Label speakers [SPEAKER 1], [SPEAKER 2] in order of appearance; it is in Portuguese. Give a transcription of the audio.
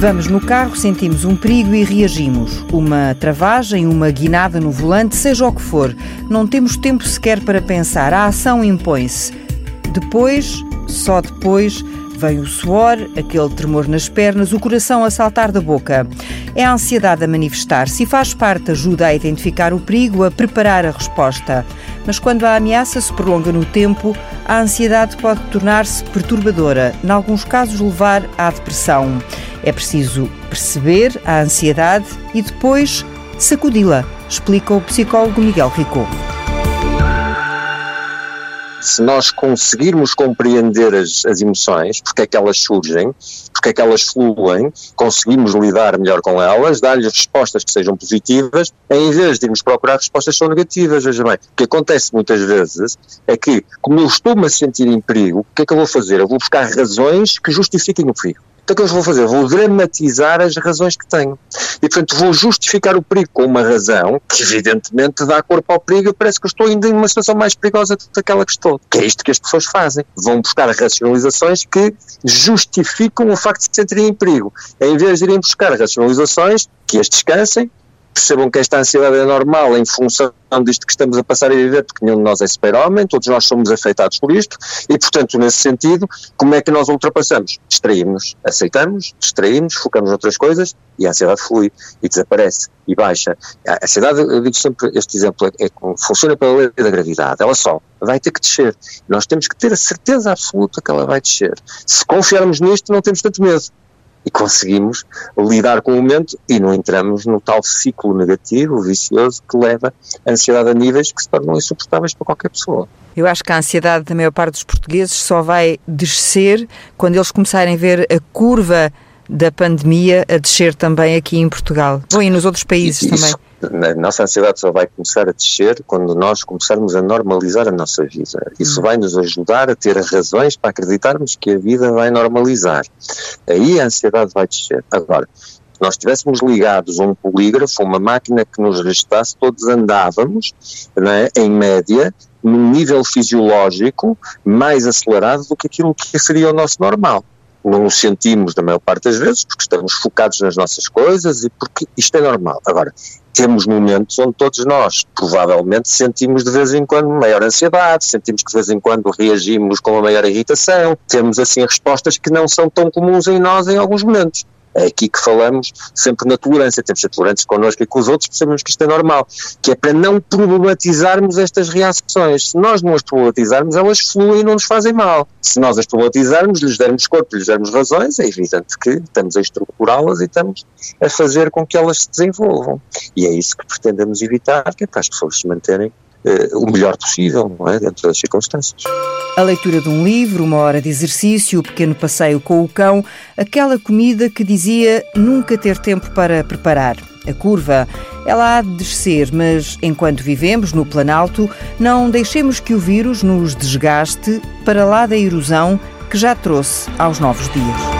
[SPEAKER 1] Vamos no carro, sentimos um perigo e reagimos. Uma travagem, uma guinada no volante, seja o que for. Não temos tempo sequer para pensar. A ação impõe-se. Depois, só depois, vem o suor, aquele tremor nas pernas, o coração a saltar da boca. É a ansiedade a manifestar-se e faz parte, ajuda a identificar o perigo, a preparar a resposta. Mas quando a ameaça se prolonga no tempo, a ansiedade pode tornar-se perturbadora, em alguns casos levar à depressão. É preciso perceber a ansiedade e depois sacudi-la, explica o psicólogo Miguel Ricou.
[SPEAKER 2] Se nós conseguirmos compreender as, as emoções, porque é que elas surgem, porque é que elas fluem, conseguimos lidar melhor com elas, dar-lhes respostas que sejam positivas, em vez de irmos procurar respostas que são negativas, veja bem. O que acontece muitas vezes é que, como eu estou-me a sentir em perigo, o que é que eu vou fazer? Eu vou buscar razões que justifiquem o perigo. Então o que é eu vou fazer? Vou dramatizar as razões que tenho. E, portanto, vou justificar o perigo com uma razão que, evidentemente, dá corpo ao perigo e parece que eu estou ainda em uma situação mais perigosa do que aquela que estou. Que é isto que as pessoas fazem. Vão buscar racionalizações que justificam o facto de se sentirem em perigo. Em vez de irem buscar racionalizações que as descansem, percebam que esta ansiedade é normal em função disto que estamos a passar a viver, porque nenhum de nós é super-homem, todos nós somos afetados por isto, e portanto, nesse sentido, como é que nós ultrapassamos? Distraímos, aceitamos, distraímos, focamos noutras coisas e a ansiedade flui e desaparece e baixa. A ansiedade, eu digo sempre, este exemplo é, é funciona pela lei da gravidade, ela só vai ter que descer. Nós temos que ter a certeza absoluta que ela vai descer. Se confiarmos nisto, não temos tanto medo e conseguimos lidar com o momento e não entramos no tal ciclo negativo, vicioso, que leva a ansiedade a níveis que se tornam insuportáveis para qualquer pessoa.
[SPEAKER 1] Eu acho que a ansiedade da maior parte dos portugueses só vai descer quando eles começarem a ver a curva da pandemia a descer também aqui em Portugal. Bom, e nos outros países Isso. também
[SPEAKER 2] a nossa ansiedade só vai começar a descer quando nós começarmos a normalizar a nossa vida. Isso hum. vai nos ajudar a ter razões para acreditarmos que a vida vai normalizar. Aí a ansiedade vai descer. Agora, se nós estivéssemos ligados a um polígrafo, uma máquina que nos registasse, todos andávamos, é, em média, num nível fisiológico mais acelerado do que aquilo que seria o nosso normal não o sentimos da maior parte das vezes, porque estamos focados nas nossas coisas e porque isto é normal. Agora, temos momentos onde todos nós, provavelmente, sentimos de vez em quando maior ansiedade, sentimos que de vez em quando reagimos com uma maior irritação, temos assim respostas que não são tão comuns em nós em alguns momentos. É aqui que falamos sempre na tolerância, temos de ser tolerantes connosco e com os outros, percebemos que isto é normal, que é para não problematizarmos estas reações. Se nós não as problematizarmos, elas fluem e não nos fazem mal. Se nós as problematizarmos, lhes dermos corpo, lhes dermos razões, é evidente que estamos a estruturá-las e estamos a fazer com que elas se desenvolvam. E é isso que pretendemos evitar, que é para as pessoas se manterem o melhor possível, não é? dentro das circunstâncias.
[SPEAKER 1] A leitura de um livro, uma hora de exercício, o pequeno passeio com o cão, aquela comida que dizia nunca ter tempo para preparar. A curva, ela há de descer, mas enquanto vivemos no Planalto, não deixemos que o vírus nos desgaste para lá da erosão que já trouxe aos novos dias.